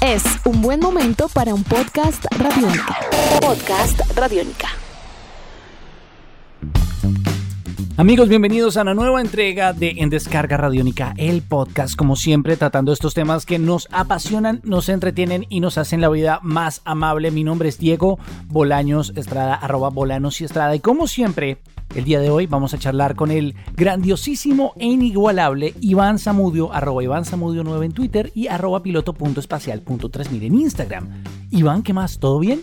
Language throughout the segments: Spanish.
Es un buen momento para un podcast radiónica. Podcast radiónica. Amigos, bienvenidos a una nueva entrega de En Descarga Radiónica, el podcast, como siempre, tratando estos temas que nos apasionan, nos entretienen y nos hacen la vida más amable. Mi nombre es Diego Bolaños Estrada, arroba Bolanos y Estrada, y como siempre, el día de hoy vamos a charlar con el grandiosísimo e inigualable Iván Zamudio, arroba Iván Zamudio 9 en Twitter y arroba piloto.espacial.3000 en Instagram. Iván, ¿qué más? ¿Todo bien?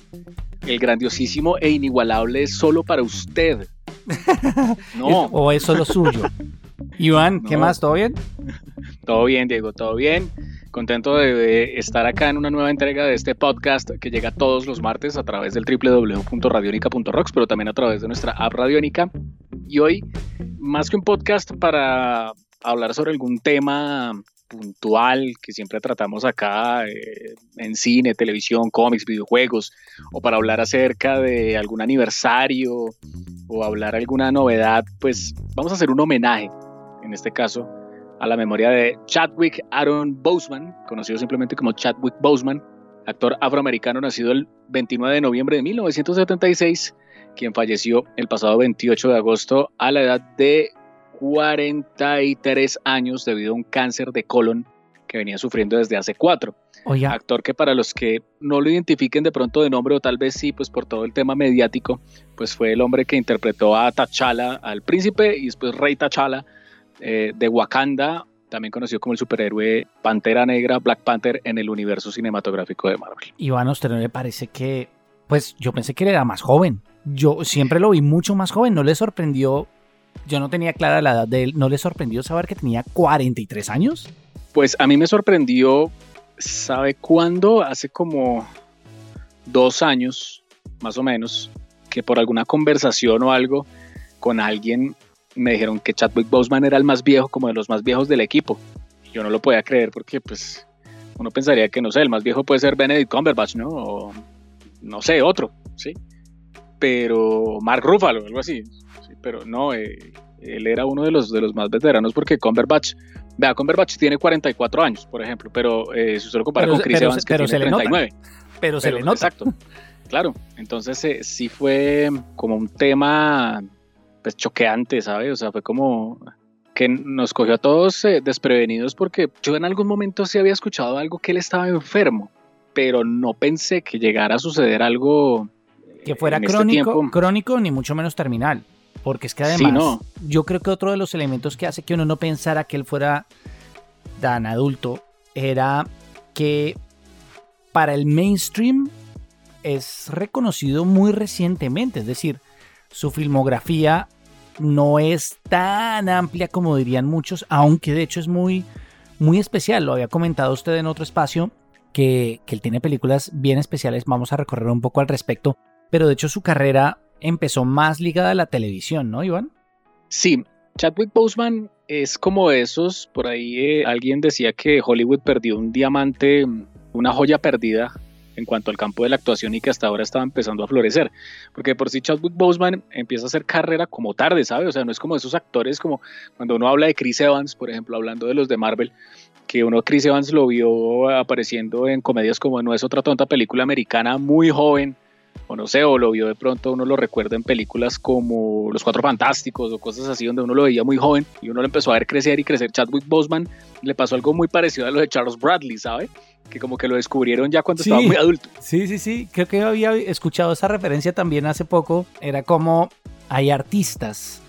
El grandiosísimo e inigualable es solo para usted. No. ¿O es solo suyo? Iván, ¿qué más? ¿Todo bien? Todo bien, Diego, todo bien. Contento de estar acá en una nueva entrega de este podcast que llega todos los martes a través del www.radionica.rocks, pero también a través de nuestra app Radionica. Y hoy, más que un podcast para hablar sobre algún tema puntual que siempre tratamos acá eh, en cine, televisión, cómics, videojuegos, o para hablar acerca de algún aniversario o hablar alguna novedad, pues vamos a hacer un homenaje, en este caso, a la memoria de Chadwick Aaron Boseman, conocido simplemente como Chadwick Boseman, actor afroamericano nacido el 29 de noviembre de 1976, quien falleció el pasado 28 de agosto a la edad de 43 años debido a un cáncer de colon que venía sufriendo desde hace cuatro. Actor que para los que no lo identifiquen de pronto de nombre o tal vez sí, pues por todo el tema mediático, pues fue el hombre que interpretó a T'Challa, al príncipe y después rey T'Challa eh, de Wakanda, también conocido como el superhéroe Pantera Negra, Black Panther en el universo cinematográfico de Marvel. Iván, ¿a usted no le parece que, pues yo pensé que él era más joven? Yo siempre lo vi mucho más joven, ¿no le sorprendió? Yo no tenía clara la edad de él, ¿no le sorprendió saber que tenía 43 años? Pues a mí me sorprendió ¿sabe cuándo? Hace como dos años, más o menos, que por alguna conversación o algo con alguien me dijeron que Chadwick Boseman era el más viejo, como de los más viejos del equipo. Yo no lo podía creer porque, pues, uno pensaría que, no sé, el más viejo puede ser Benedict Cumberbatch, ¿no? O, no sé, otro, ¿sí? Pero Mark Ruffalo, algo así. Pero no, eh, él era uno de los, de los más veteranos porque Cumberbatch Vea, Cumberbatch tiene 44 años, por ejemplo, pero eh, si usted lo compara con Chris Evans, que tiene 39. Pero se le nota. Exacto. Claro. Entonces eh, sí fue como un tema pues choqueante, ¿sabes? O sea, fue como que nos cogió a todos eh, desprevenidos porque yo en algún momento sí había escuchado algo que él estaba enfermo, pero no pensé que llegara a suceder algo que fuera este crónico, crónico ni mucho menos terminal. Porque es que además, yo creo que otro de los elementos que hace que uno no pensara que él fuera tan adulto era que para el mainstream es reconocido muy recientemente. Es decir, su filmografía no es tan amplia como dirían muchos, aunque de hecho es muy, muy especial. Lo había comentado usted en otro espacio que, que él tiene películas bien especiales. Vamos a recorrer un poco al respecto. Pero de hecho su carrera empezó más ligada a la televisión, ¿no, Iván? Sí, Chadwick Boseman es como esos, por ahí eh, alguien decía que Hollywood perdió un diamante, una joya perdida en cuanto al campo de la actuación y que hasta ahora estaba empezando a florecer. Porque por sí Chadwick Boseman empieza a hacer carrera como tarde, ¿sabe? O sea, no es como esos actores como cuando uno habla de Chris Evans, por ejemplo, hablando de los de Marvel, que uno Chris Evans lo vio apareciendo en comedias como No es otra tonta película americana muy joven, o no sé, o lo vio de pronto, uno lo recuerda en películas como Los Cuatro Fantásticos o cosas así, donde uno lo veía muy joven y uno lo empezó a ver crecer y crecer. Chadwick Boseman le pasó algo muy parecido a lo de Charles Bradley, ¿sabe? Que como que lo descubrieron ya cuando estaba muy adulto. Sí, sí, sí, creo que había escuchado esa referencia también hace poco. Era como hay artistas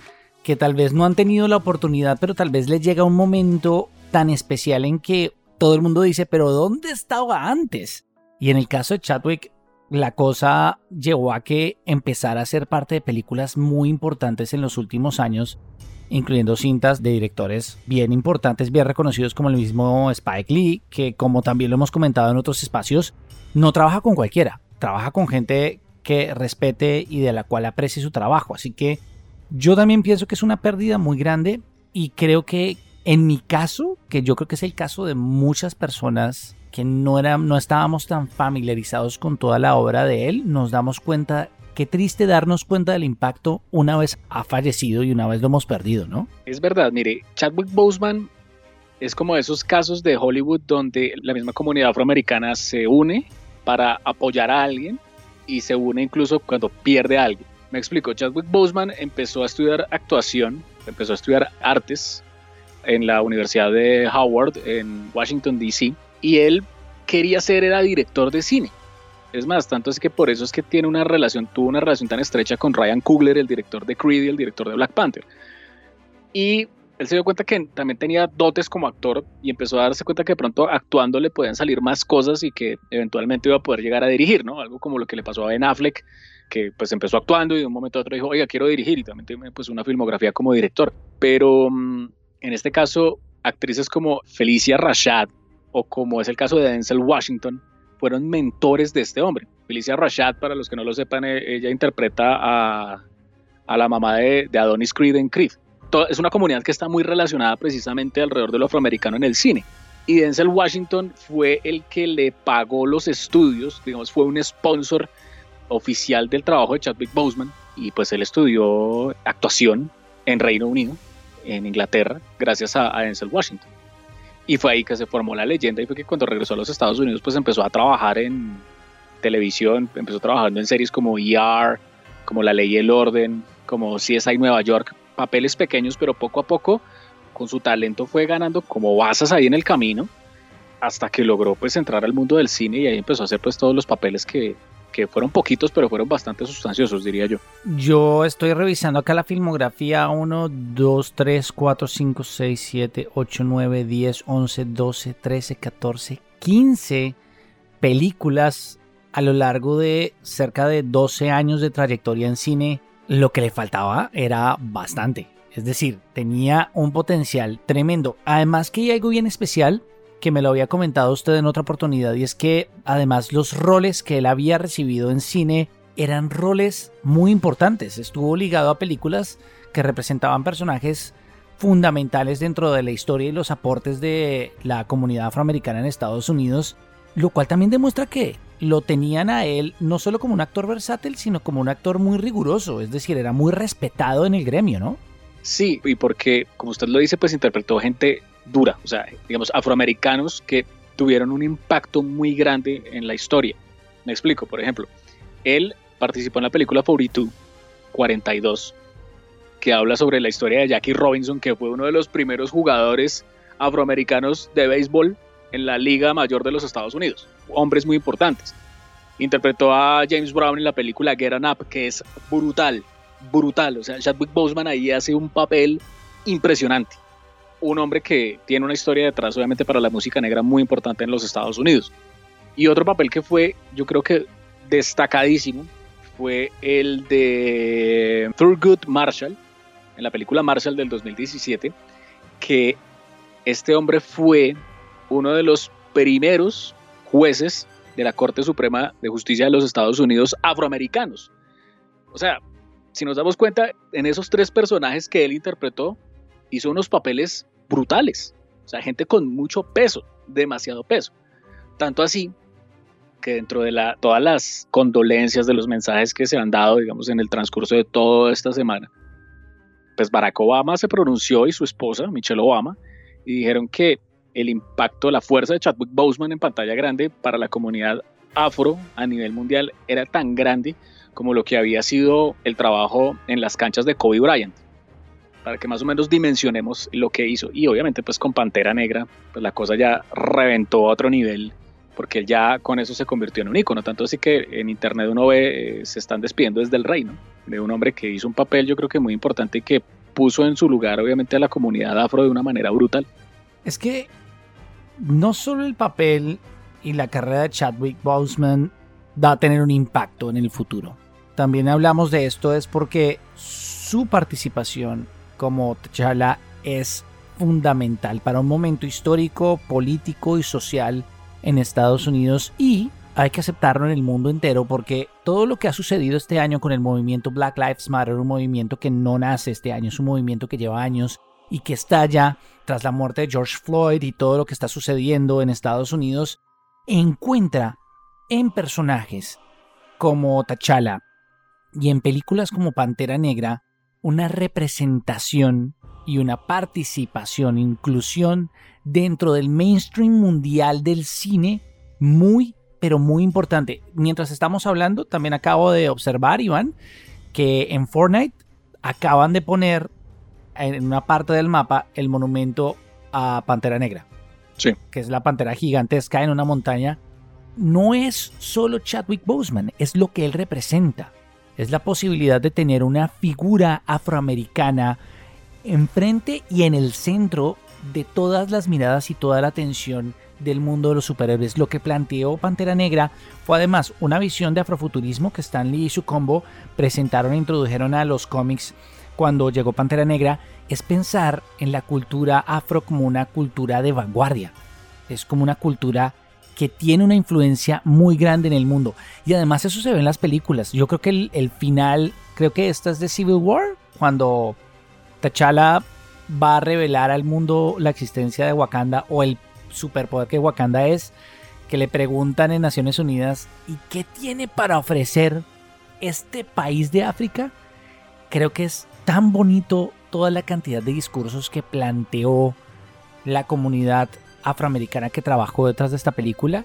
que tal vez no han tenido la oportunidad, pero tal vez les llega un momento tan especial en que todo el mundo dice, pero ¿dónde estaba antes? Y en el caso de Chadwick, la cosa llevó a que empezara a ser parte de películas muy importantes en los últimos años, incluyendo cintas de directores bien importantes, bien reconocidos como el mismo Spike Lee, que como también lo hemos comentado en otros espacios, no trabaja con cualquiera, trabaja con gente que respete y de la cual aprecie su trabajo. Así que yo también pienso que es una pérdida muy grande y creo que en mi caso, que yo creo que es el caso de muchas personas que no, era, no estábamos tan familiarizados con toda la obra de él, nos damos cuenta, qué triste darnos cuenta del impacto una vez ha fallecido y una vez lo hemos perdido, ¿no? Es verdad, mire, Chadwick Boseman es como esos casos de Hollywood donde la misma comunidad afroamericana se une para apoyar a alguien y se une incluso cuando pierde a alguien. Me explico, Chadwick Boseman empezó a estudiar actuación, empezó a estudiar artes en la Universidad de Howard en Washington, D.C. y él quería ser, era director de cine. Es más, tanto es que por eso es que tiene una relación, tuvo una relación tan estrecha con Ryan Coogler, el director de Creed y el director de Black Panther. Y él se dio cuenta que también tenía dotes como actor y empezó a darse cuenta que pronto actuando le podían salir más cosas y que eventualmente iba a poder llegar a dirigir, ¿no? Algo como lo que le pasó a Ben Affleck, que pues empezó actuando y de un momento a otro dijo, oiga, quiero dirigir y también tiene pues una filmografía como director. Pero mm, en este caso, actrices como Felicia Rashad o como es el caso de Denzel Washington, fueron mentores de este hombre. Felicia Rashad, para los que no lo sepan, eh, ella interpreta a, la mamá de, de Adonis Creed en Creed es una comunidad que está muy relacionada precisamente alrededor de lo afroamericano en el cine. Y Denzel Washington fue el que le pagó los estudios, digamos, fue un sponsor oficial del trabajo de Chadwick Boseman. Y pues él estudió actuación en Reino Unido, en Inglaterra, gracias a, a Denzel Washington. Y fue ahí que se formó la leyenda y fue que cuando regresó a los Estados Unidos pues empezó a trabajar en televisión, empezó trabajando en series como ER, como La Ley y el Orden, como CSI Nueva York, papeles pequeños, pero poco a poco con su talento fue ganando como basas ahí en el camino hasta que logró pues entrar al mundo del cine y ahí empezó a hacer pues todos los papeles que, que fueron poquitos pero fueron bastante sustanciosos diría yo. Yo estoy revisando acá la filmografía 1, 2, 3, 4, 5, 6, 7, 8, 9, 10, 11, 12, 13, 14, 15 películas a lo largo de cerca de 12 años de trayectoria en cine lo que le faltaba era bastante. Es decir, tenía un potencial tremendo. Además que hay algo bien especial que me lo había comentado usted en otra oportunidad y es que además los roles que él había recibido en cine eran roles muy importantes. Estuvo ligado a películas que representaban personajes fundamentales dentro de la historia y los aportes de la comunidad afroamericana en Estados Unidos, lo cual también demuestra que lo tenían a él no solo como un actor versátil, sino como un actor muy riguroso, es decir, era muy respetado en el gremio, ¿no? Sí, y porque, como usted lo dice, pues interpretó gente dura, o sea, digamos, afroamericanos que tuvieron un impacto muy grande en la historia. Me explico, por ejemplo, él participó en la película 42, 42, que habla sobre la historia de Jackie Robinson, que fue uno de los primeros jugadores afroamericanos de béisbol en la Liga Mayor de los Estados Unidos hombres muy importantes. Interpretó a James Brown en la película Get On Up, que es brutal, brutal. O sea, Chadwick Boseman ahí hace un papel impresionante. Un hombre que tiene una historia detrás, obviamente, para la música negra muy importante en los Estados Unidos. Y otro papel que fue, yo creo que destacadísimo, fue el de Thurgood Marshall, en la película Marshall del 2017, que este hombre fue uno de los primeros jueces de la Corte Suprema de Justicia de los Estados Unidos afroamericanos. O sea, si nos damos cuenta, en esos tres personajes que él interpretó, hizo unos papeles brutales. O sea, gente con mucho peso, demasiado peso. Tanto así que dentro de la, todas las condolencias de los mensajes que se han dado, digamos, en el transcurso de toda esta semana, pues Barack Obama se pronunció y su esposa, Michelle Obama, y dijeron que el impacto, la fuerza de Chadwick Boseman en pantalla grande para la comunidad afro a nivel mundial era tan grande como lo que había sido el trabajo en las canchas de Kobe Bryant, para que más o menos dimensionemos lo que hizo. Y obviamente pues con Pantera Negra, pues la cosa ya reventó a otro nivel, porque ya con eso se convirtió en un ícono, tanto así que en internet uno ve, eh, se están despidiendo desde el reino, de un hombre que hizo un papel yo creo que muy importante y que puso en su lugar obviamente a la comunidad afro de una manera brutal. Es que no solo el papel y la carrera de Chadwick Boseman va a tener un impacto en el futuro. También hablamos de esto es porque su participación como T'Challa es fundamental para un momento histórico, político y social en Estados Unidos y hay que aceptarlo en el mundo entero porque todo lo que ha sucedido este año con el movimiento Black Lives Matter, un movimiento que no nace este año, es un movimiento que lleva años y que estalla tras la muerte de George Floyd y todo lo que está sucediendo en Estados Unidos, encuentra en personajes como T'Challa y en películas como Pantera Negra una representación y una participación, inclusión dentro del mainstream mundial del cine muy, pero muy importante. Mientras estamos hablando, también acabo de observar, Iván, que en Fortnite acaban de poner en una parte del mapa el monumento a Pantera Negra. Sí. Que es la pantera gigantesca en una montaña. No es solo Chadwick Boseman, es lo que él representa. Es la posibilidad de tener una figura afroamericana enfrente y en el centro de todas las miradas y toda la atención del mundo de los superhéroes. Lo que planteó Pantera Negra fue además una visión de afrofuturismo que Stan Lee y su combo presentaron e introdujeron a los cómics cuando llegó Pantera Negra, es pensar en la cultura afro como una cultura de vanguardia. Es como una cultura que tiene una influencia muy grande en el mundo. Y además eso se ve en las películas. Yo creo que el, final, creo que esta es de Civil War, cuando T'Challa va a revelar al mundo la existencia de Wakanda o el superpoder que Wakanda es, que le preguntan en Naciones Unidas, ¿y qué tiene para ofrecer este país de África? Creo que es tan bonito toda la cantidad de discursos que planteó la comunidad afroamericana que trabajó detrás de esta película,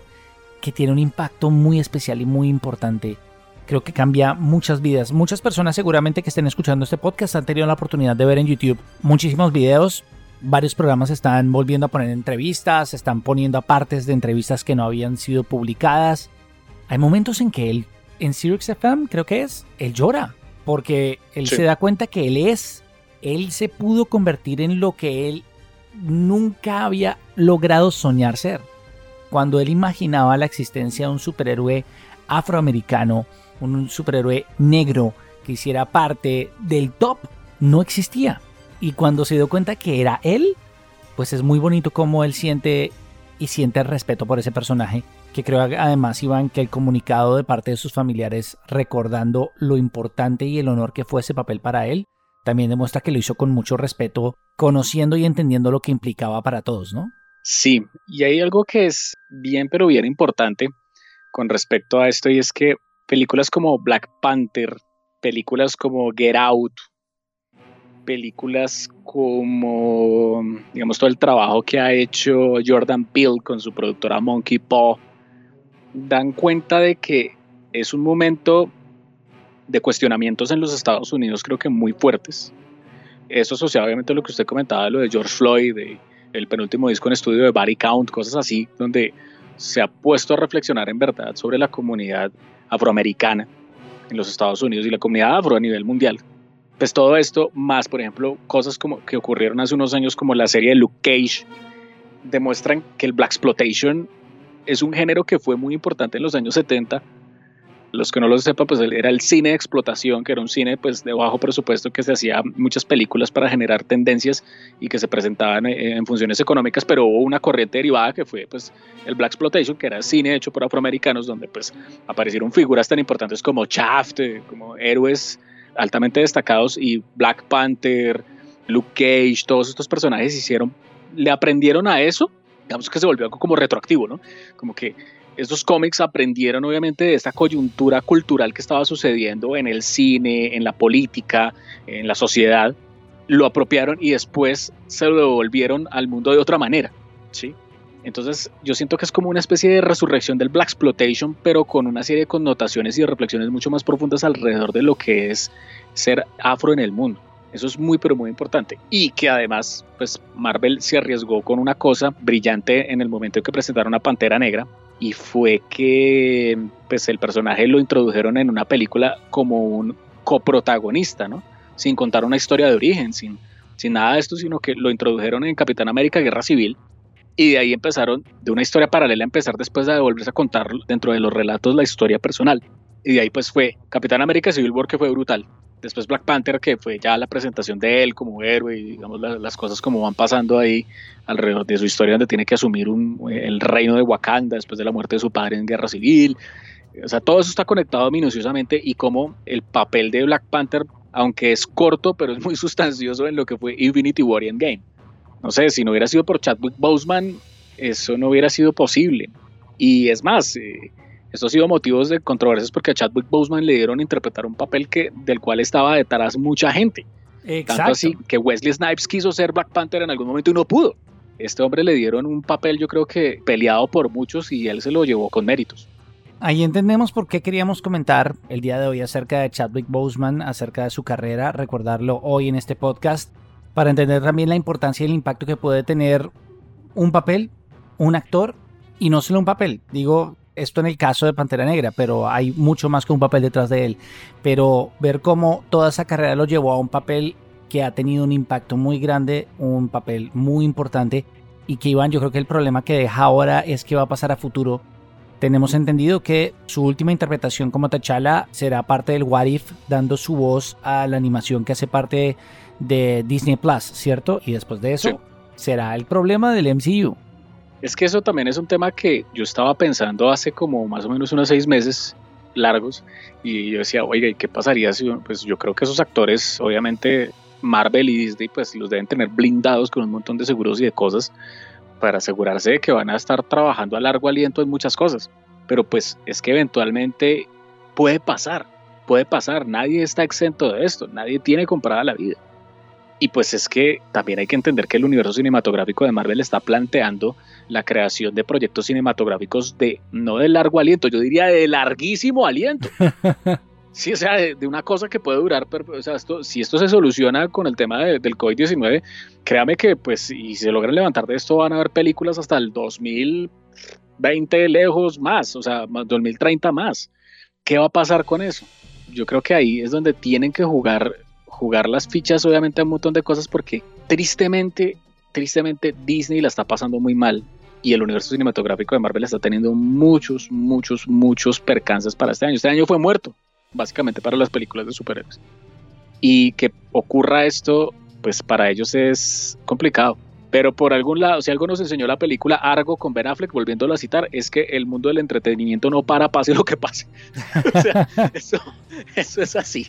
que tiene un impacto muy especial y muy importante. Creo que cambia muchas vidas. Muchas personas seguramente que estén escuchando este podcast han tenido la oportunidad de ver en YouTube muchísimos videos varios programas están volviendo a poner entrevistas, están poniendo partes de entrevistas que no habían sido publicadas. Hay momentos en que él, en Sirius FM, creo que es, él llora, porque él Sí. se da cuenta que él es, él se pudo convertir en lo que él nunca había logrado soñar ser. Cuando él imaginaba la existencia de un superhéroe afroamericano, un superhéroe negro que hiciera parte del top, no existía. Y cuando se dio cuenta que era él, pues es muy bonito cómo él siente y siente el respeto por ese personaje. Que creo además, Iván, que el comunicado de parte de sus familiares recordando lo importante y el honor que fue ese papel para él, también demuestra que lo hizo con mucho respeto, conociendo y entendiendo lo que implicaba para todos, ¿no? Sí, y hay algo que es bien, pero bien importante con respecto a esto, y es que películas como Black Panther, películas como Get Out, películas como, digamos, todo el trabajo que ha hecho Jordan Peele con su productora Monkey Paw, dan cuenta de que es un momento de cuestionamientos en los Estados Unidos, creo que muy fuertes. Eso asociado obviamente a lo que usted comentaba, lo de George Floyd, de el penúltimo disco en estudio de Body Count, cosas así, donde se ha puesto a reflexionar en verdad sobre la comunidad afroamericana en los Estados Unidos y la comunidad afro a nivel mundial. Pues todo esto, más por ejemplo, cosas como que ocurrieron hace unos años como la serie de Luke Cage, demuestran que el Black Exploitation es un género que fue muy importante en los años 70. Los que no lo sepan, pues era el cine de explotación, que era un cine pues de bajo presupuesto que se hacía muchas películas para generar tendencias y que se presentaban eh, en funciones económicas, pero hubo una corriente derivada que fue pues el Black Exploitation, que era cine hecho por afroamericanos, donde pues aparecieron figuras tan importantes como Shaft, eh, como héroes altamente destacados y Black Panther, Luke Cage, todos estos personajes hicieron, le aprendieron a eso, digamos que se volvió algo como retroactivo, ¿no? Como que estos cómics aprendieron obviamente de esta coyuntura cultural que estaba sucediendo en el cine, en la política, en la sociedad, lo apropiaron y después se lo devolvieron al mundo de otra manera, ¿sí? Entonces yo siento que es como una especie de resurrección del Black Exploitation, pero con una serie de connotaciones y de reflexiones mucho más profundas alrededor de lo que es ser afro en el mundo. Eso es muy pero muy importante. Y que además, pues Marvel se arriesgó con una cosa brillante en el momento en que presentaron a Pantera Negra. Y fue que pues el personaje lo introdujeron en una película como un coprotagonista, ¿no? Sin contar una historia de origen, sin, sin nada de esto, sino que lo introdujeron en Capitán América Guerra Civil. Y de ahí empezaron, de una volverse paralela, a empezar después de volverse a contar dentro de los relatos la historia personal. Y de ahí pues fue Capitán América Civil War, que fue brutal. Después Black Panther, que fue ya la presentación de él como héroe y digamos la, las cosas como van pasando ahí alrededor de su historia, donde tiene que asumir un, el reino de Wakanda después de la muerte de su padre en guerra civil. O sea, todo eso está conectado minuciosamente y como el papel de Black Panther, aunque es corto, pero es muy sustancioso en lo que fue Infinity War y Endgame. No sé, si no hubiera sido por Chadwick Boseman, eso no hubiera sido posible. Y es más, eh, esto ha sido motivos de controversias porque a Chadwick Boseman le dieron a interpretar un papel que, del cual estaba detrás mucha gente. Exacto. Tanto así que Wesley Snipes quiso ser Black Panther en algún momento y no pudo. Este hombre le dieron un papel, yo creo que peleado por muchos y él se lo llevó con méritos. Ahí entendemos por qué queríamos comentar el día de hoy acerca de Chadwick Boseman, acerca de su carrera, recordarlo hoy en este podcast, para entender también la importancia y el impacto que puede tener un papel, un actor, y no solo un papel. Digo, esto en el caso de Pantera Negra, pero hay mucho más que un papel detrás de él. Pero ver cómo toda esa carrera lo llevó a un papel que ha tenido un impacto muy grande, un papel muy importante, y que Iván, yo creo que el problema que deja ahora es que va a pasar a futuro. Tenemos entendido que su última interpretación como T'Challa será parte del What If, dando su voz a la animación que hace parte de Disney Plus, ¿cierto? Y después de eso Sí. será el problema del MCU. Es que eso también es un tema que yo estaba pensando hace como más o menos unos seis meses largos y yo decía, oiga, ¿y qué pasaría si, pues yo creo que esos actores, obviamente Marvel y Disney, pues los deben tener blindados con un montón de seguros y de cosas para asegurarse de que van a estar trabajando a largo aliento en muchas cosas. Pero pues es que eventualmente puede pasar, puede pasar, nadie está exento de esto, nadie tiene comprada la vida. Y pues es que también hay que entender que el universo cinematográfico de Marvel está planteando la creación de proyectos cinematográficos de no de largo aliento, yo diría de larguísimo aliento. Sí, o sea, de, de una cosa que puede durar, pero, o sea, esto, si esto se soluciona con el tema de- del COVID-19, créame que pues y se logran levantar de esto van a haber películas hasta el 2020 lejos más, o sea, más 2030 más. ¿Qué va a pasar con eso? Yo creo que ahí es donde tienen que jugar jugar las fichas obviamente a un montón de cosas porque tristemente, tristemente Disney la está pasando muy mal y el universo cinematográfico de Marvel está teniendo muchos, muchos, muchos percances para este año. Este año fue muerto, básicamente para las películas de superhéroes. Y que ocurra esto, pues para ellos es complicado. Pero por algún lado, si algo nos enseñó la película Argo con Ben Affleck, volviéndolo a citar, es que el mundo del entretenimiento no para, pase lo que pase. o sea, eso, eso es así.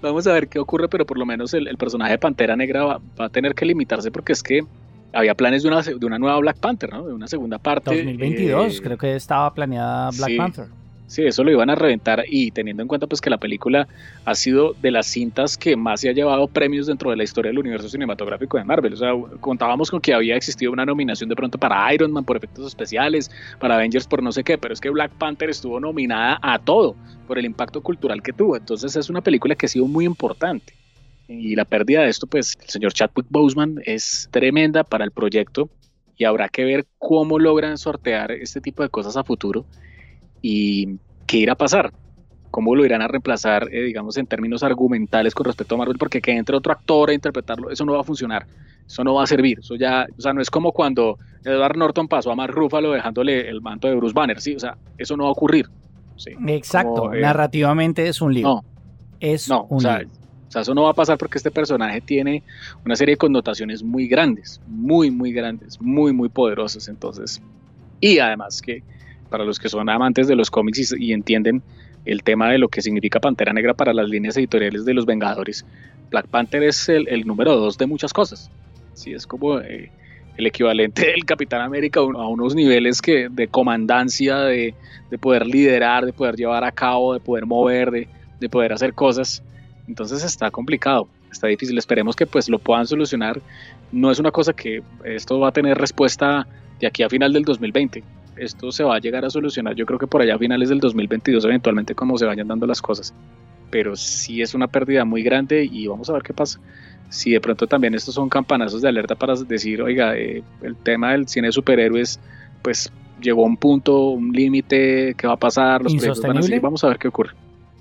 Vamos a ver qué ocurre, pero por lo menos el, el personaje de Pantera Negra va, va, a tener que limitarse porque es que había planes de una, de una nueva Black Panther, ¿no? De una segunda parte. 2022, eh, creo que estaba planeada Black sí, Panther. Sí, eso lo iban a reventar y teniendo en cuenta pues que la película ha sido de las cintas que más se ha llevado premios dentro de la historia del universo cinematográfico de Marvel. O sea, contábamos con que había existido una nominación de pronto para Iron Man por efectos especiales, para Avengers por no sé qué, pero es que Black Panther estuvo nominada a todo por el impacto cultural que tuvo. Entonces es una película que ha sido muy importante. Y la pérdida de esto, pues el señor Chadwick Boseman es tremenda para el proyecto y habrá que ver cómo logran sortear este tipo de cosas a futuro y qué irá a pasar, cómo lo irán a reemplazar, eh, digamos, en términos argumentales con respecto a Marvel, porque que entre otro actor a interpretarlo, eso no va a funcionar, eso no va a servir, eso ya, o sea, no es como cuando Edward Norton pasó a Mark Ruffalo dejándole el manto de Bruce Banner, sí, o sea, eso no va a ocurrir. Sí, Exacto, como, eh, narrativamente es un lío. No, es no, un o sea, lío. O sea, eso no va a pasar porque este personaje tiene una serie de connotaciones muy grandes, muy, muy grandes, muy, muy poderosas. Entonces, y además que para los que son amantes de los cómics y, entienden el tema de lo que significa Pantera Negra para las líneas editoriales de los Vengadores, Black Panther es el, número dos de muchas cosas. Sí, es como eh, el equivalente del Capitán América a unos niveles que, de comandancia, de, de, poder liderar, de poder llevar a cabo, de poder mover, de, de poder hacer cosas. Entonces está complicado, está difícil. Esperemos que pues lo puedan solucionar. No es una cosa que esto va a tener respuesta de aquí a final del 2020 esto se va a llegar a solucionar, yo creo que por allá a finales del 2022 eventualmente como se vayan dando las cosas, pero sí es una pérdida muy grande y vamos a ver qué pasa. Si de pronto también estos son campanazos de alerta para decir, oiga, eh, el tema del cine de superhéroes, pues llegó a un punto, un límite, ¿qué va a pasar? Los proyectos van a seguir, vamos a ver qué ocurre.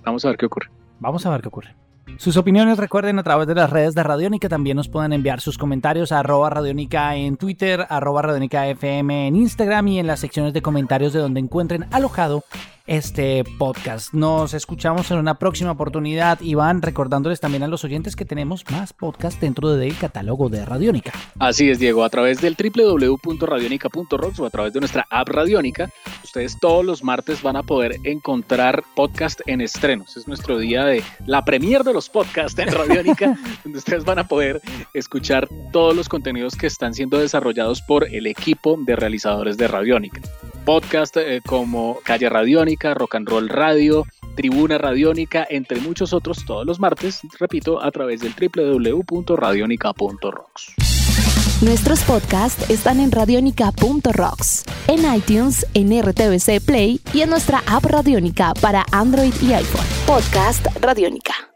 Vamos a ver qué ocurre. Vamos a ver qué ocurre. Sus opiniones recuerden a través de las redes de Radiónica, también nos pueden enviar sus comentarios a arroba Radiónica en Twitter, arroba Radiónica FM en Instagram y en las secciones de comentarios de donde encuentren alojado este podcast. Nos escuchamos en una próxima oportunidad, Iván, recordándoles también a los oyentes que tenemos más podcast dentro del catálogo de Radiónica. Así es, Diego, a través del www.radionica.rocks o a través de nuestra app Radiónica, ustedes todos los martes van a poder encontrar podcast en estrenos. Es nuestro día de la premier de los podcasts en Radiónica, donde ustedes van a poder escuchar todos los contenidos que están siendo desarrollados por el equipo de realizadores de Radiónica. Podcast eh, como Calle Radiónica, Rock and Roll Radio, Tribuna Radiónica, entre muchos otros, todos los martes, repito, a través del www.radionica.rocks. Nuestros podcasts están en radionica.rocks, en iTunes, en RTVC Play y en nuestra app Radionica para Android y iPhone. Podcast Radionica.